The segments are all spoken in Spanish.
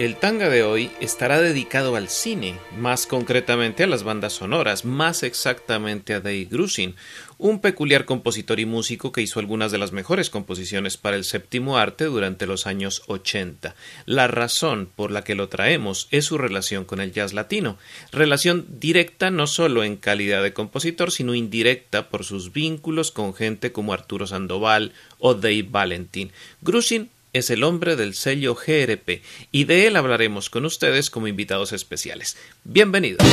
El tanga de hoy estará dedicado al cine, más concretamente a las bandas sonoras, más exactamente a Dave Grusin, un peculiar compositor y músico que hizo algunas de las mejores composiciones para el séptimo arte durante los años 80. La razón por la que lo traemos es su relación con el jazz latino, relación directa no solo en calidad de compositor, sino indirecta por sus vínculos con gente como Arturo Sandoval o Dave Valentin. Grusin es el hombre del sello GRP y de él hablaremos con ustedes como invitados especiales. Bienvenidos.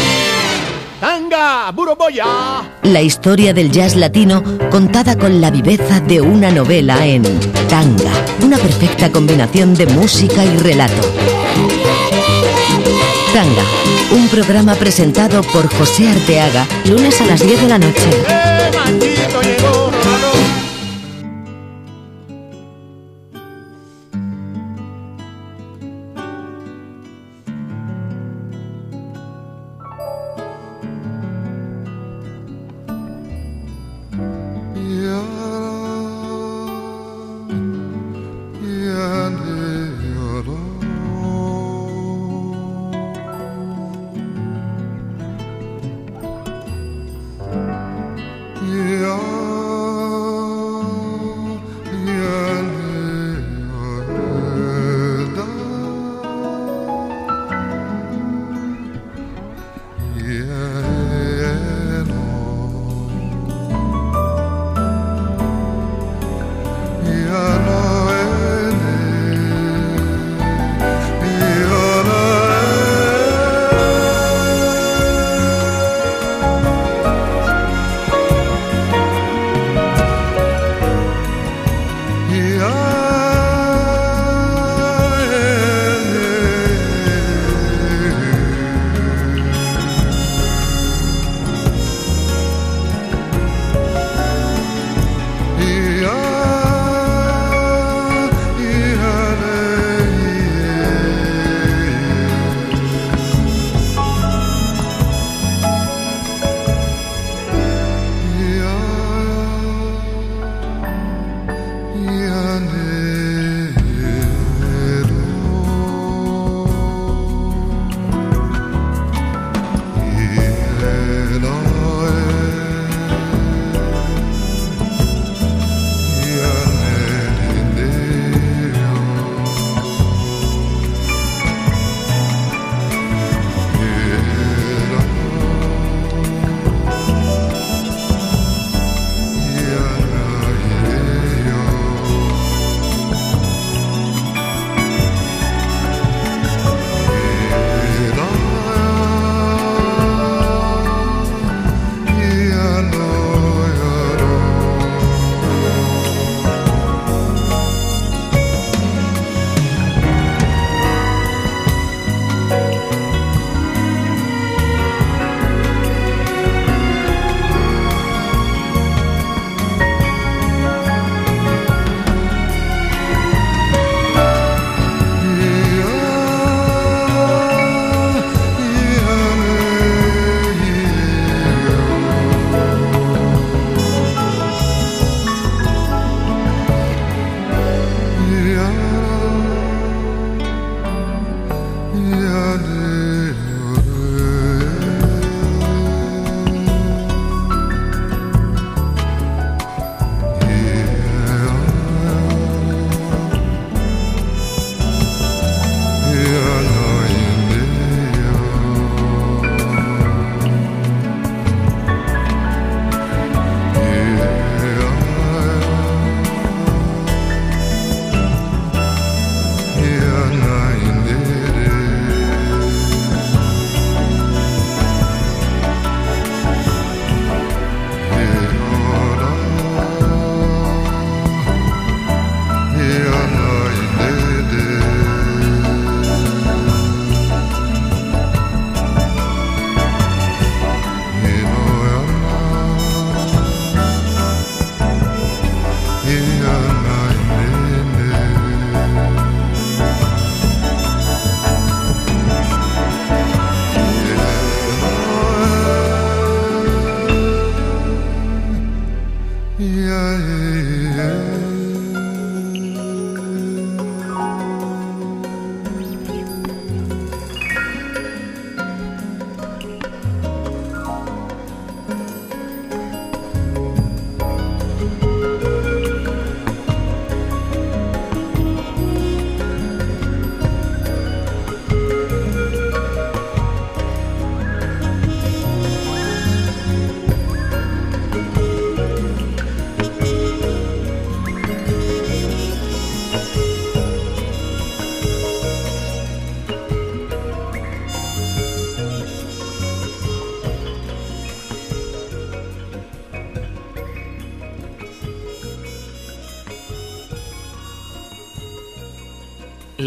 Tanga, Buroboya. La historia del jazz latino contada con la viveza de una novela en Tanga, una perfecta combinación de música y relato. Tanga, un programa presentado por José Arteaga, lunes a las 10 de la noche.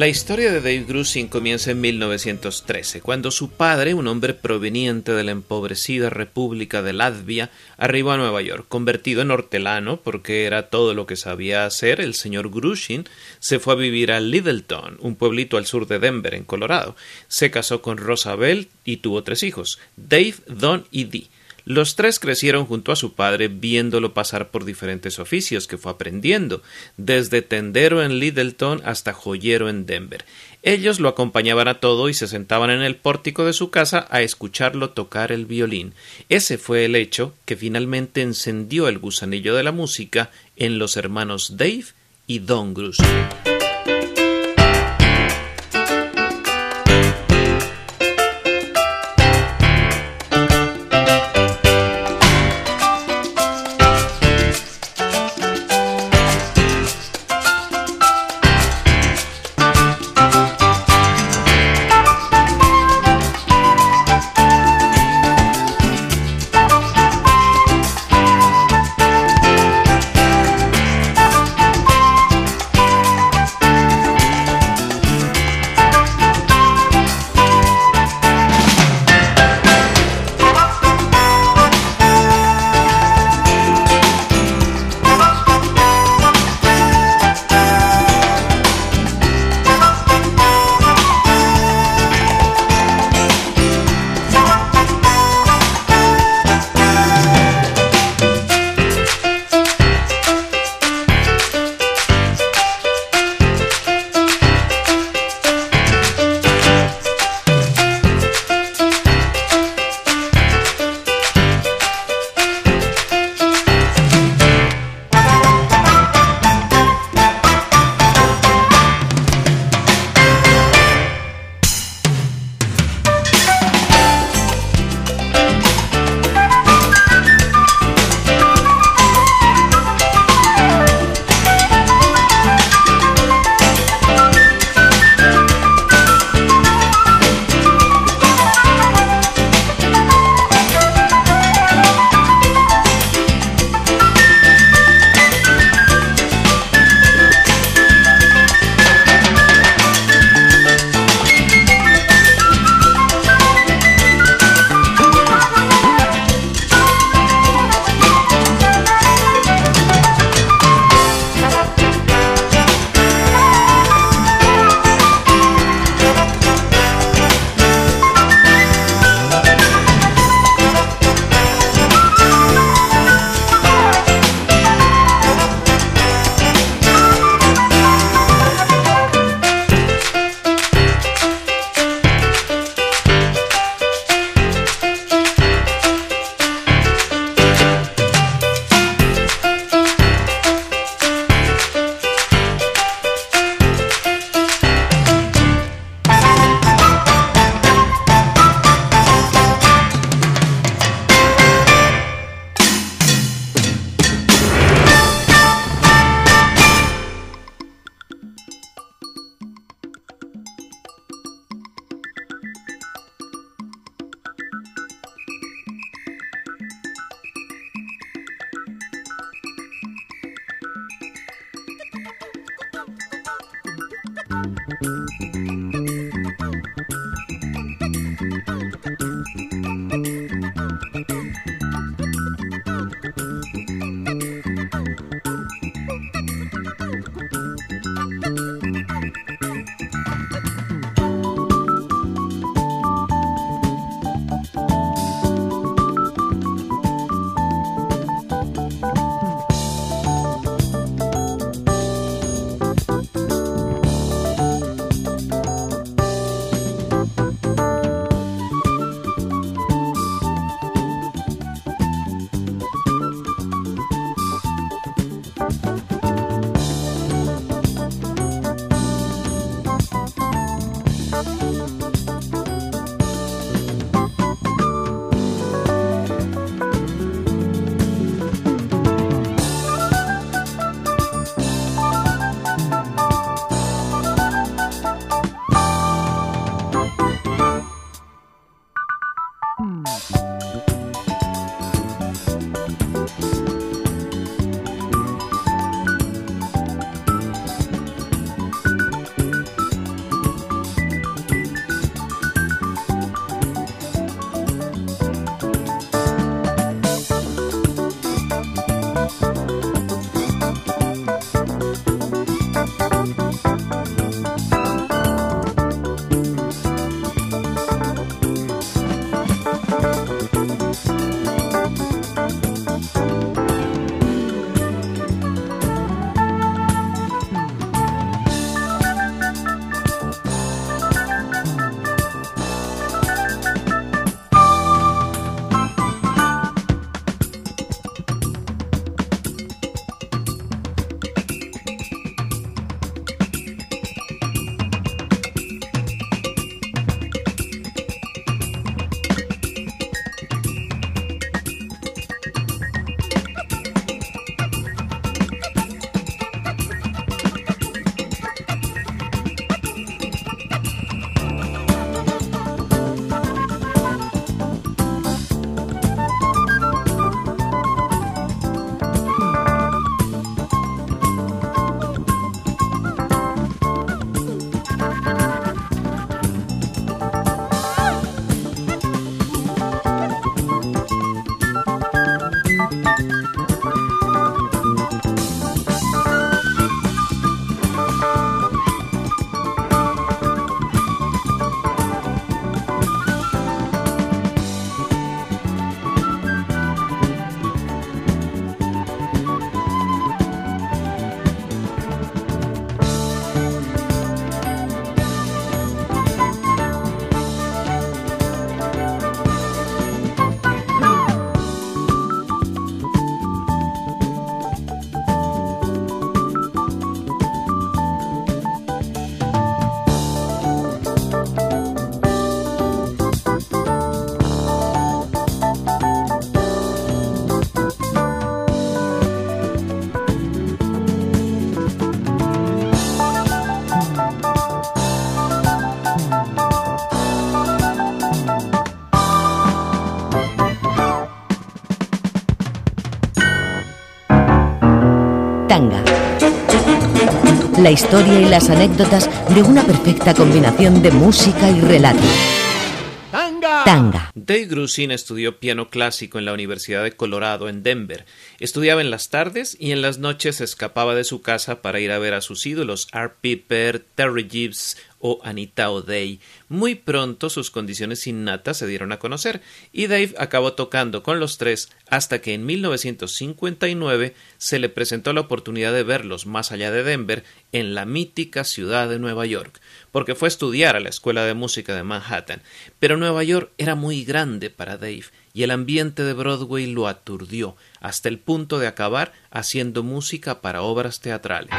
La historia de Dave Grusin comienza en 1913, cuando su padre, un hombre proveniente de la empobrecida República de Latvia, arribó a Nueva York. Convertido en hortelano, porque era todo lo que sabía hacer, el señor Grusin se fue a vivir a Littleton, un pueblito al sur de Denver, en Colorado. Se casó con Rosabel y tuvo tres hijos, Dave, Don y Dee. Los tres crecieron junto a su padre viéndolo pasar por diferentes oficios que fue aprendiendo, desde tendero en Littleton hasta joyero en Denver. Ellos lo acompañaban a todo y se sentaban en el pórtico de su casa a escucharlo tocar el violín. Ese fue el hecho que finalmente encendió el gusanillo de la música en los hermanos Dave y Don Grusin. La historia y las anécdotas de una perfecta combinación de música y relato. ¡Tanga! Tanga. Dave Grusin estudió piano clásico en la Universidad de Colorado en Denver. Estudiaba en las tardes y en las noches escapaba de su casa para ir a ver a sus ídolos Art Piper, Terry Gibbs o Anita O'Day. Muy pronto sus condiciones innatas se dieron a conocer y Dave acabó tocando con los tres hasta que en 1959 se le presentó la oportunidad de verlos más allá de Denver en la mítica ciudad de Nueva York, porque fue a estudiar a la Escuela de Música de Manhattan. Pero Nueva York era muy grande para Dave y el ambiente de Broadway lo aturdió hasta el punto de acabar haciendo música para obras teatrales.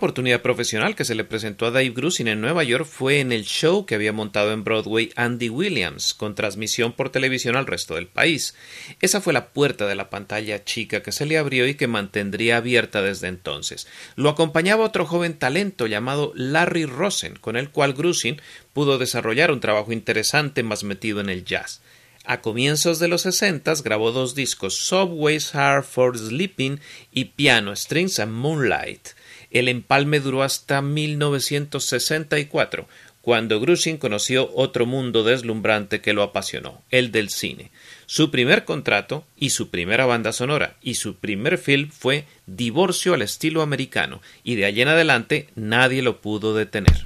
Oportunidad profesional que se le presentó a Dave Grusin en Nueva York fue en el show que había montado en Broadway Andy Williams, con transmisión por televisión al resto del país. Esa fue la puerta de la pantalla chica que se le abrió y que mantendría abierta desde entonces. Lo acompañaba otro joven talento llamado Larry Rosen, con el cual Grusin pudo desarrollar un trabajo interesante más metido en el jazz. A comienzos de los sesentas grabó dos discos Subways Hard for Sleeping y Piano Strings and Moonlight. El empalme duró hasta 1964, cuando Grusin conoció otro mundo deslumbrante que lo apasionó, el del cine. Su primer contrato y su primera banda sonora y su primer film fue Divorcio al estilo americano, y de allí en adelante nadie lo pudo detener.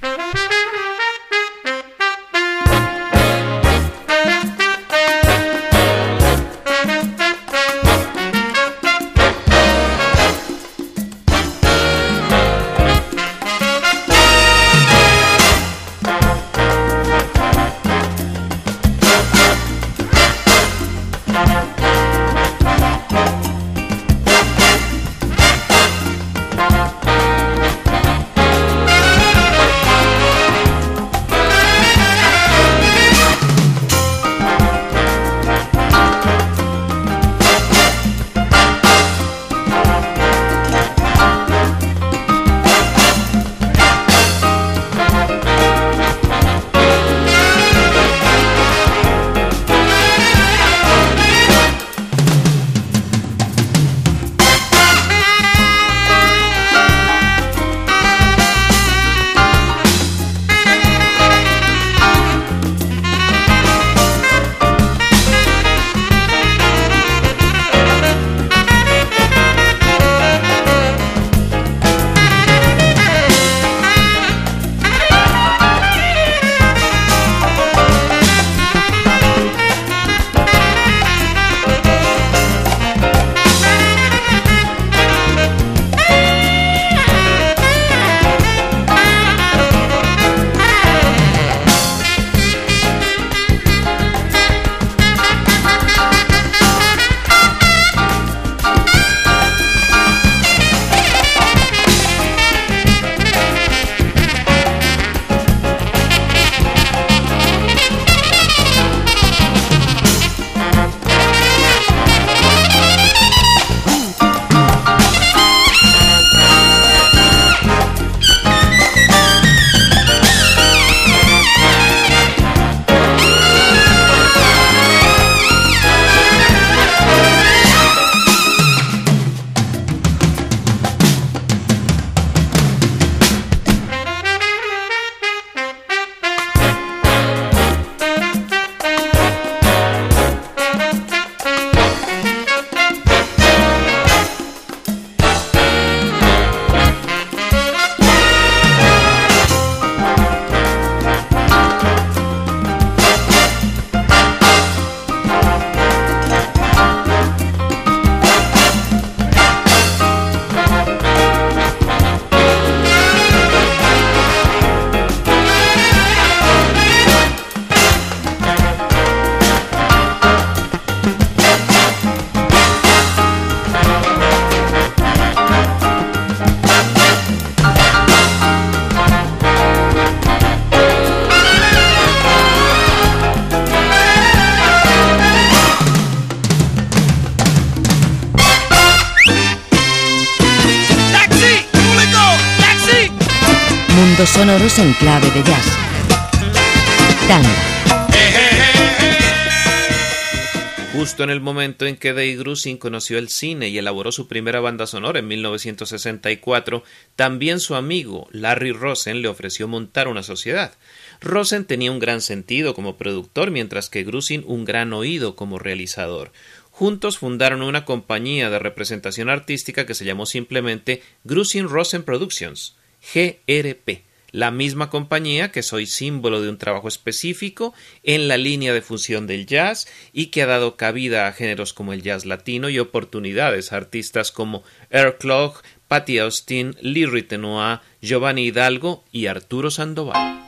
Sonoros en clave de jazz. Justo en el momento en que Dave Grusin conoció el cine y elaboró su primera banda sonora en 1964, también su amigo Larry Rosen le ofreció montar una sociedad. Rosen tenía un gran sentido como productor, mientras que Grusin un gran oído como realizador. Juntos fundaron una compañía de representación artística que se llamó simplemente Grusin Rosen Productions, GRP la misma compañía que soy símbolo de un trabajo específico en la línea de función del jazz y que ha dado cabida a géneros como el jazz latino y oportunidades a artistas como Earl Clough, Patti Austin, Lee Ritenoir, Giovanni Hidalgo y Arturo Sandoval.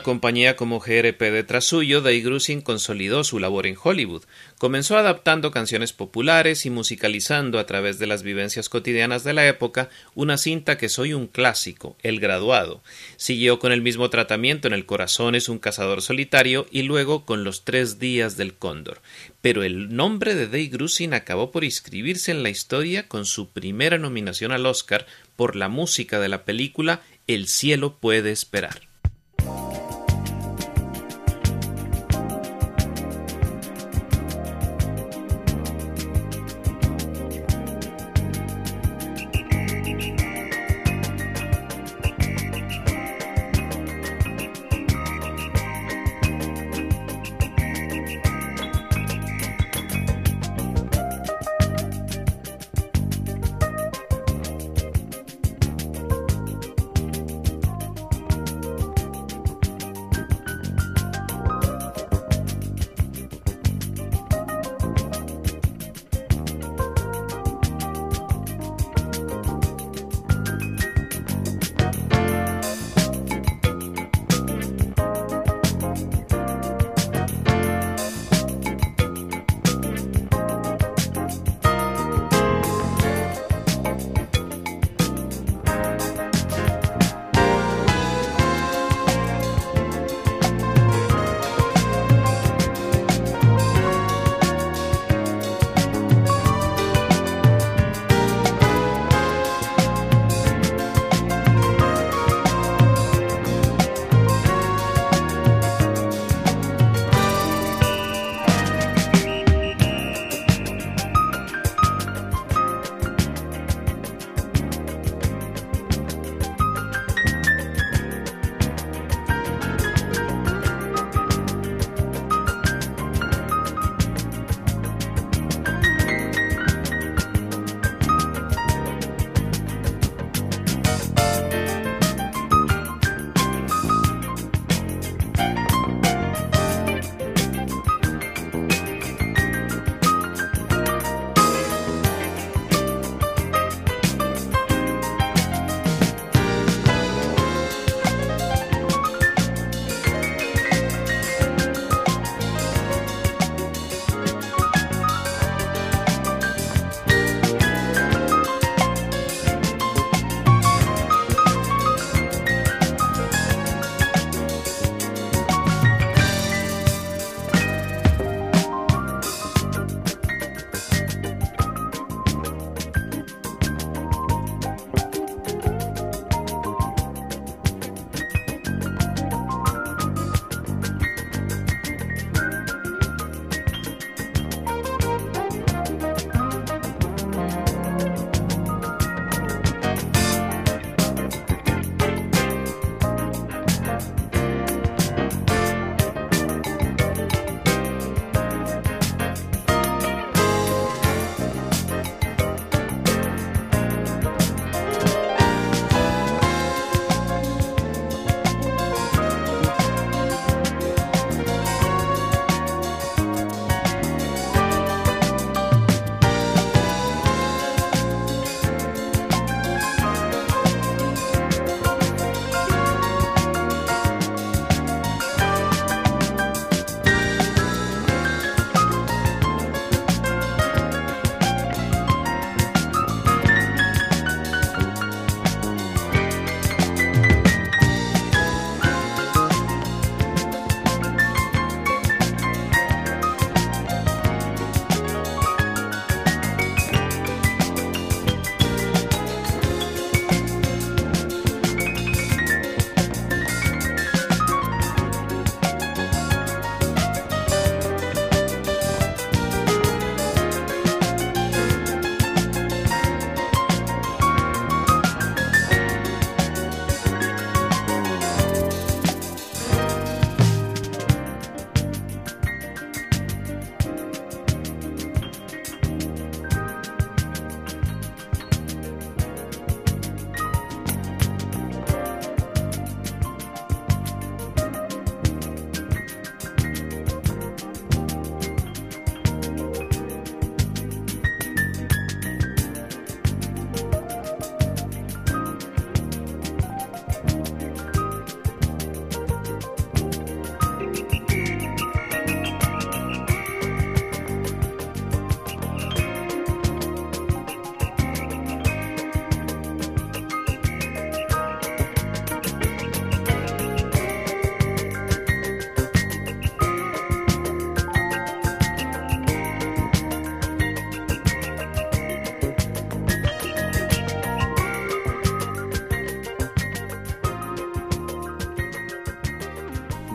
Compañía como GRP detrás suyo, Dave Grusin consolidó su labor en Hollywood. Comenzó adaptando canciones populares y musicalizando a través de las vivencias cotidianas de la época una cinta que soy un clásico, El Graduado. Siguió con el mismo tratamiento en El Corazón es un cazador solitario y luego con Los Tres Días del Cóndor. Pero el nombre de Dave Grusin acabó por inscribirse en la historia con su primera nominación al Oscar por la música de la película El cielo puede esperar.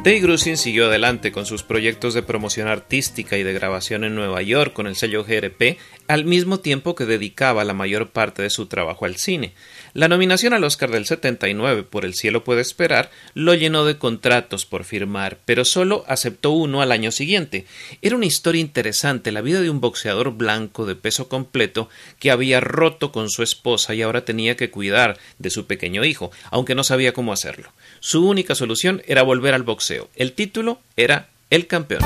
Dave Grusin siguió adelante con sus proyectos de promoción artística y de grabación en Nueva York con el sello GRP, al mismo tiempo que dedicaba la mayor parte de su trabajo al cine. La nominación al Oscar del 79 por El cielo puede esperar lo llenó de contratos por firmar, pero solo aceptó uno al año siguiente. Era una historia interesante, la vida de un boxeador blanco de peso completo que había roto con su esposa y ahora tenía que cuidar de su pequeño hijo, aunque no sabía cómo hacerlo. Su única solución era volver al boxeo. El título era El campeón.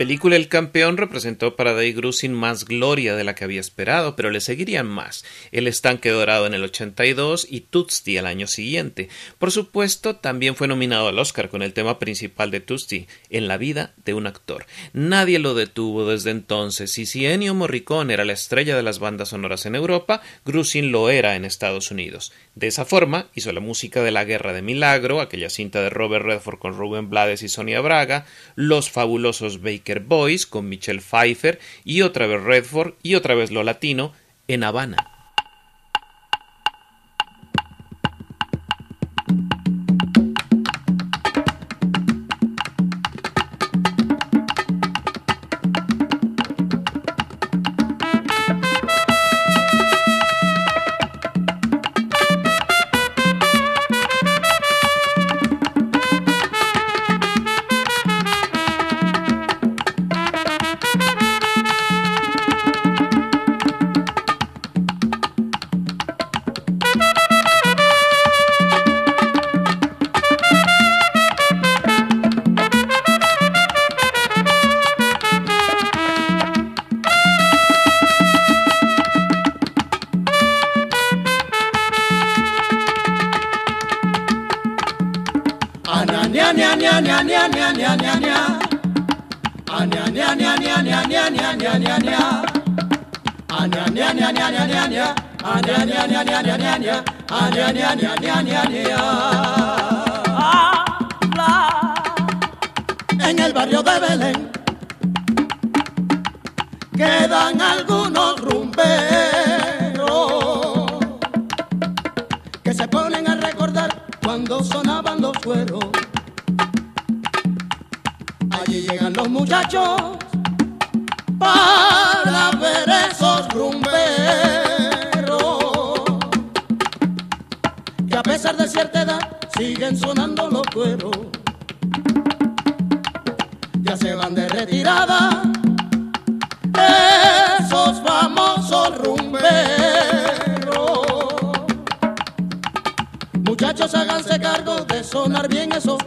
Película El Campeón representó para Dave Grusin más gloria de la que había esperado, pero le seguirían más. El Estanque Dorado en el 82 y Tootsie al año siguiente. Por supuesto, también fue nominado al Oscar con el tema principal de Tootsie, En la vida de un actor. Nadie lo detuvo desde entonces, y si Ennio Morricone era la estrella de las bandas sonoras en Europa, Grusin lo era en Estados Unidos. De esa forma, hizo la música de La Guerra de Milagro, aquella cinta de Robert Redford con Rubén Blades y Sonia Braga, Los fabulosos Baker Boys con Michelle Pfeiffer y otra vez Redford y otra vez lo latino en Habana.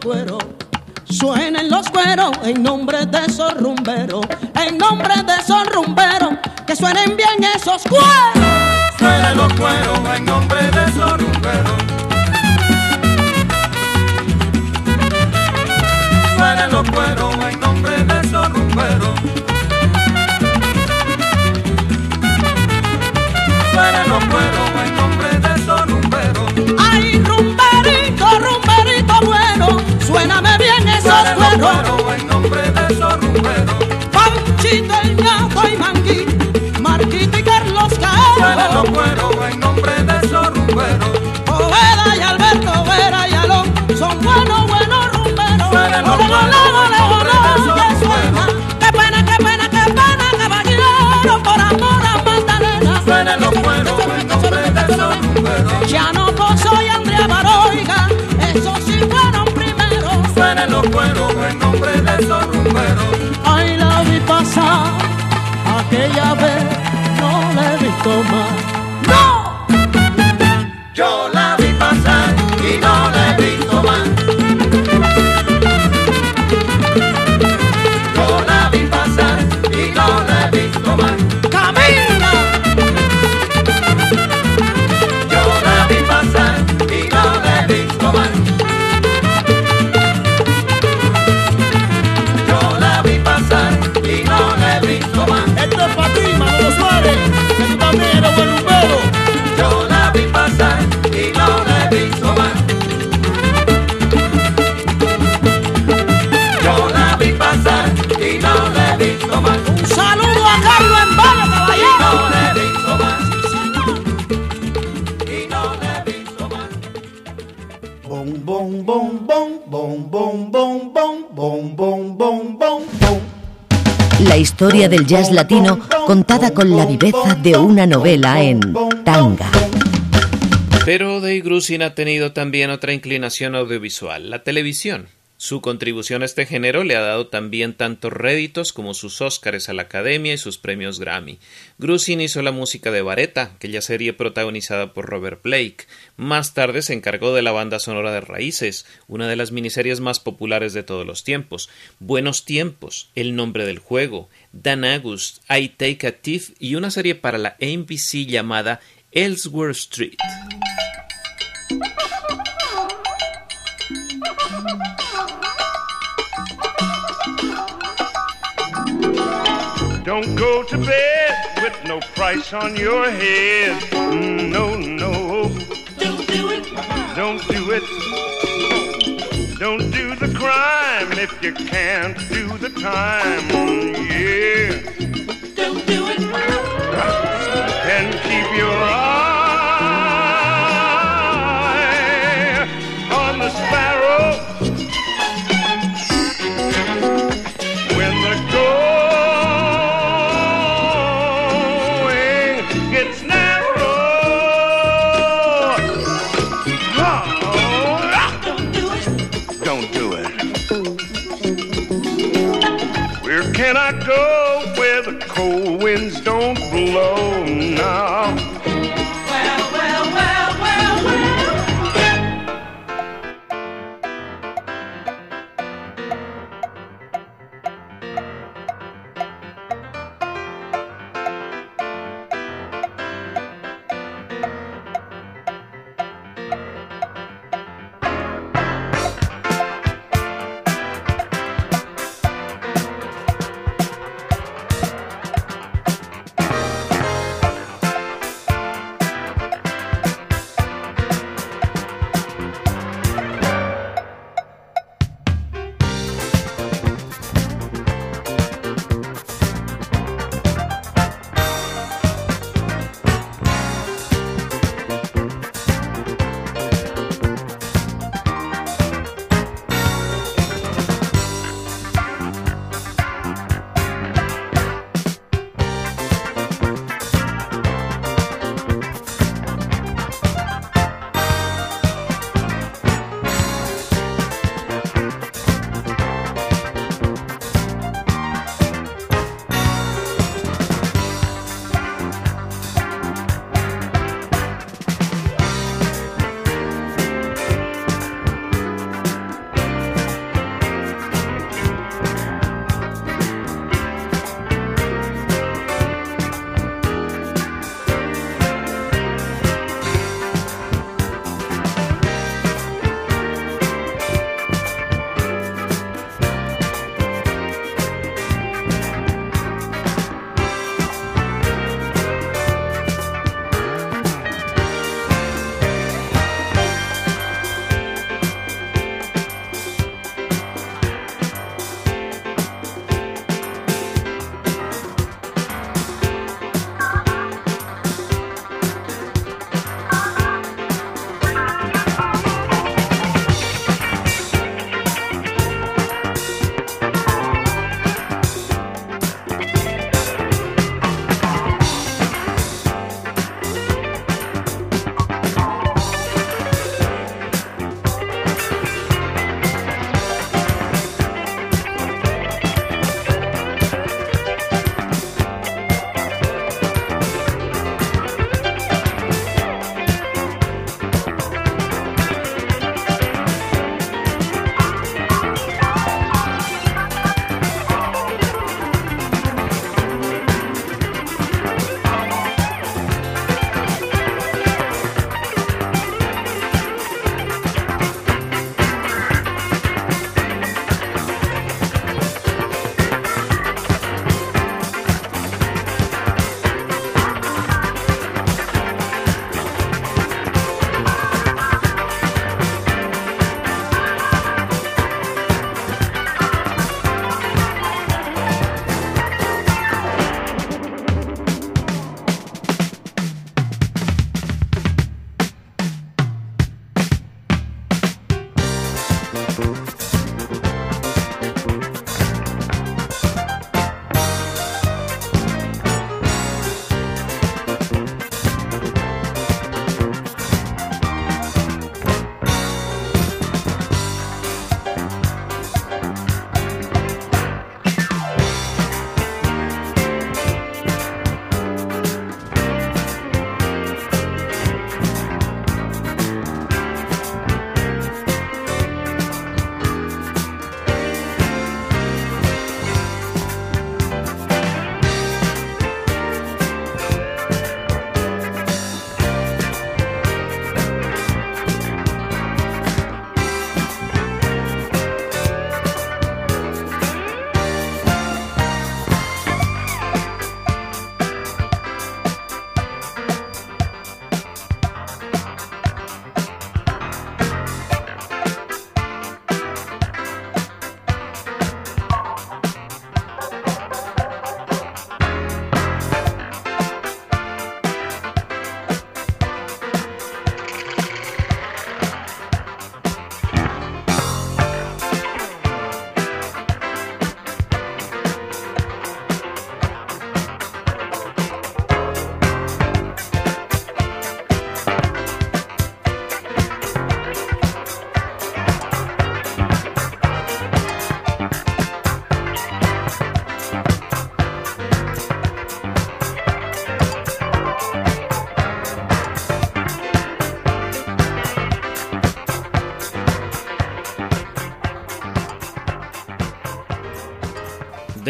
Esos cueros. Suenen los cueros en nombre de esos rumberos, en nombre de esos rumberos, que suenen bien esos cueros. Suenen los cueros en nombre de esos rumberos. suenen los cueros en nombre de esos rumberos. Suenen los cueros en nombre de cueros en nombre de esos rumberos. Panchito, el ñato y Mangui, Marquito y Carlos Caro. Los cueros en nombre de esos rumberos. Ay, la vi pasar, aquella vez no la he visto más. Historia del jazz latino contada con la viveza de una novela en tanga. Pero Dave Grusin ha tenido también otra inclinación audiovisual, la televisión. Su contribución a este género le ha dado también tantos réditos como sus Óscares a la Academia y sus premios Grammy. Grusin hizo la música de Vareta, aquella serie protagonizada por Robert Blake. Más tarde se encargó de la banda sonora de Raíces, una de las miniseries más populares de todos los tiempos. Buenos tiempos, El nombre del juego, Dan August, I Take a Thief y una serie para la NBC llamada Elsewhere Street. Don't go to bed with no price on your head. Mm, no, no. Don't do it. Don't do it. Don't do the crime if you can't do the time. Yeah. Don't do it. And keep your eye cold winds don't blow now?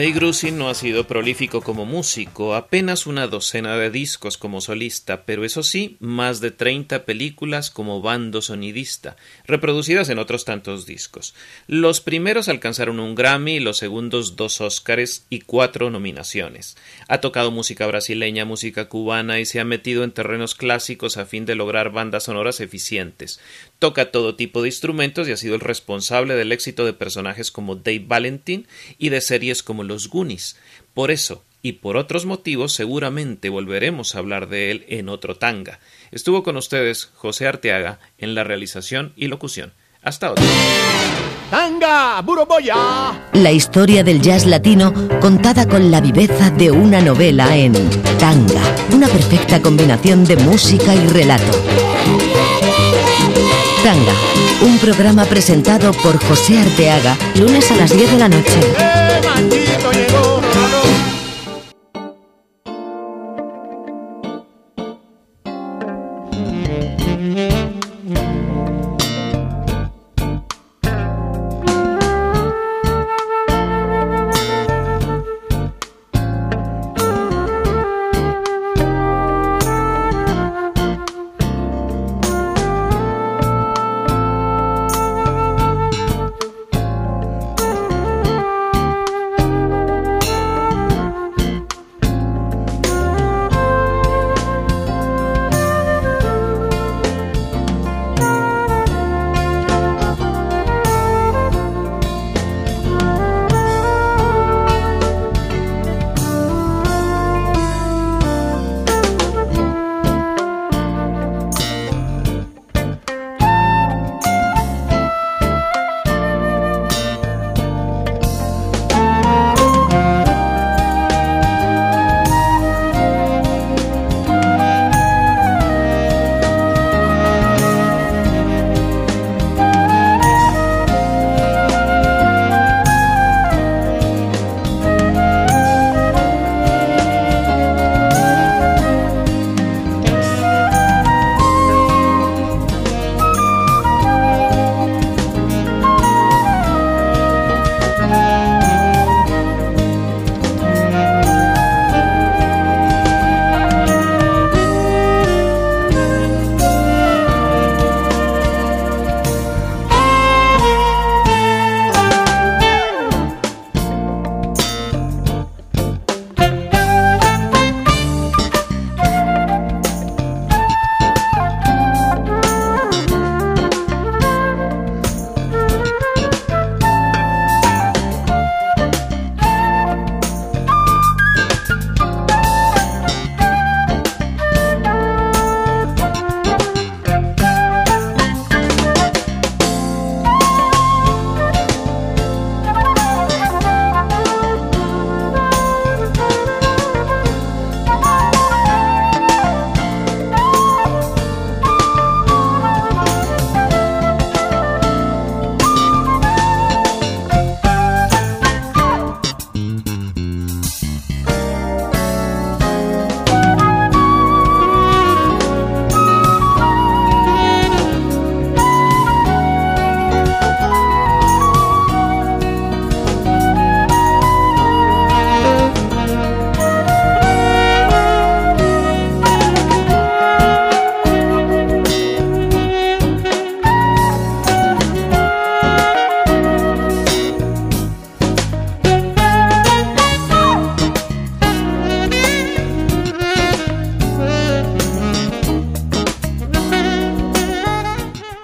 Dave Grusin no ha sido prolífico como músico, apenas una docena de discos como solista, pero eso sí, más de 30 películas como bando sonidista, reproducidas en otros tantos discos. Los primeros alcanzaron un Grammy, los segundos dos Oscars y cuatro nominaciones. Ha tocado música brasileña, música cubana y se ha metido en terrenos clásicos a fin de lograr bandas sonoras eficientes. Toca todo tipo de instrumentos y ha sido el responsable del éxito de personajes como Dave Valentin y de series como Los Goonies. Por eso, y por otros motivos, seguramente volveremos a hablar de él en otro tanga. Estuvo con ustedes José Arteaga en la realización y locución. Hasta otro. ¡Tanga! ¡Buroboya! La historia del jazz latino contada con la viveza de una novela en Tanga, una perfecta combinación de música y relato. Tanga, un programa presentado por José Arteaga, lunes a las 10 de la noche. ¡Eh!